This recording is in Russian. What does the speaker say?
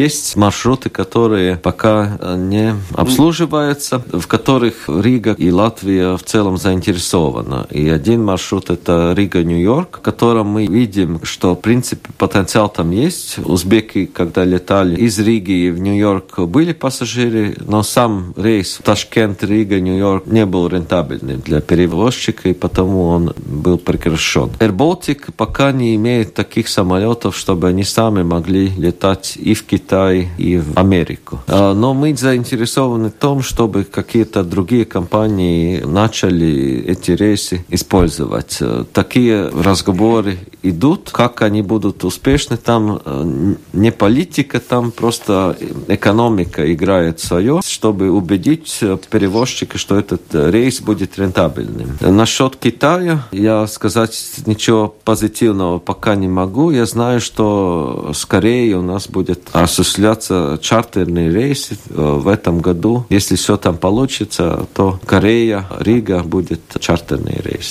Есть маршруты, которые пока не обслуживаются, в которых Рига и Латвия в целом заинтересованы. И один маршрут – это Рига-Нью-Йорк, в котором мы видим, что, в принципе, потенциал там есть. Узбеки, когда летали из Риги в Нью-Йорк, были пассажиры, но сам рейс Ташкент, Рига, Нью-Йорк не был рентабельным для перевозчика, и потому он был прекращен. Air Baltic пока не имеет таких самолетов, чтобы они сами могли летать и в Китай, и в Америку. А, но мы заинтересованы в том, чтобы какие-то другие компании начали эти рейсы использовать. Э, такие разговоры идут. Как они будут успешны, там э, не политика, там просто экономика играет свое, чтобы убедить э, перевозчика, что этот рейс будет рентабельным. Насчет Китая я сказать ничего позитивного пока не могу. Я знаю, что скорее у нас будет осуществляться чартерные рейсы в этом году. Если все там получится, то Корея, Рига будет чартерный рейс.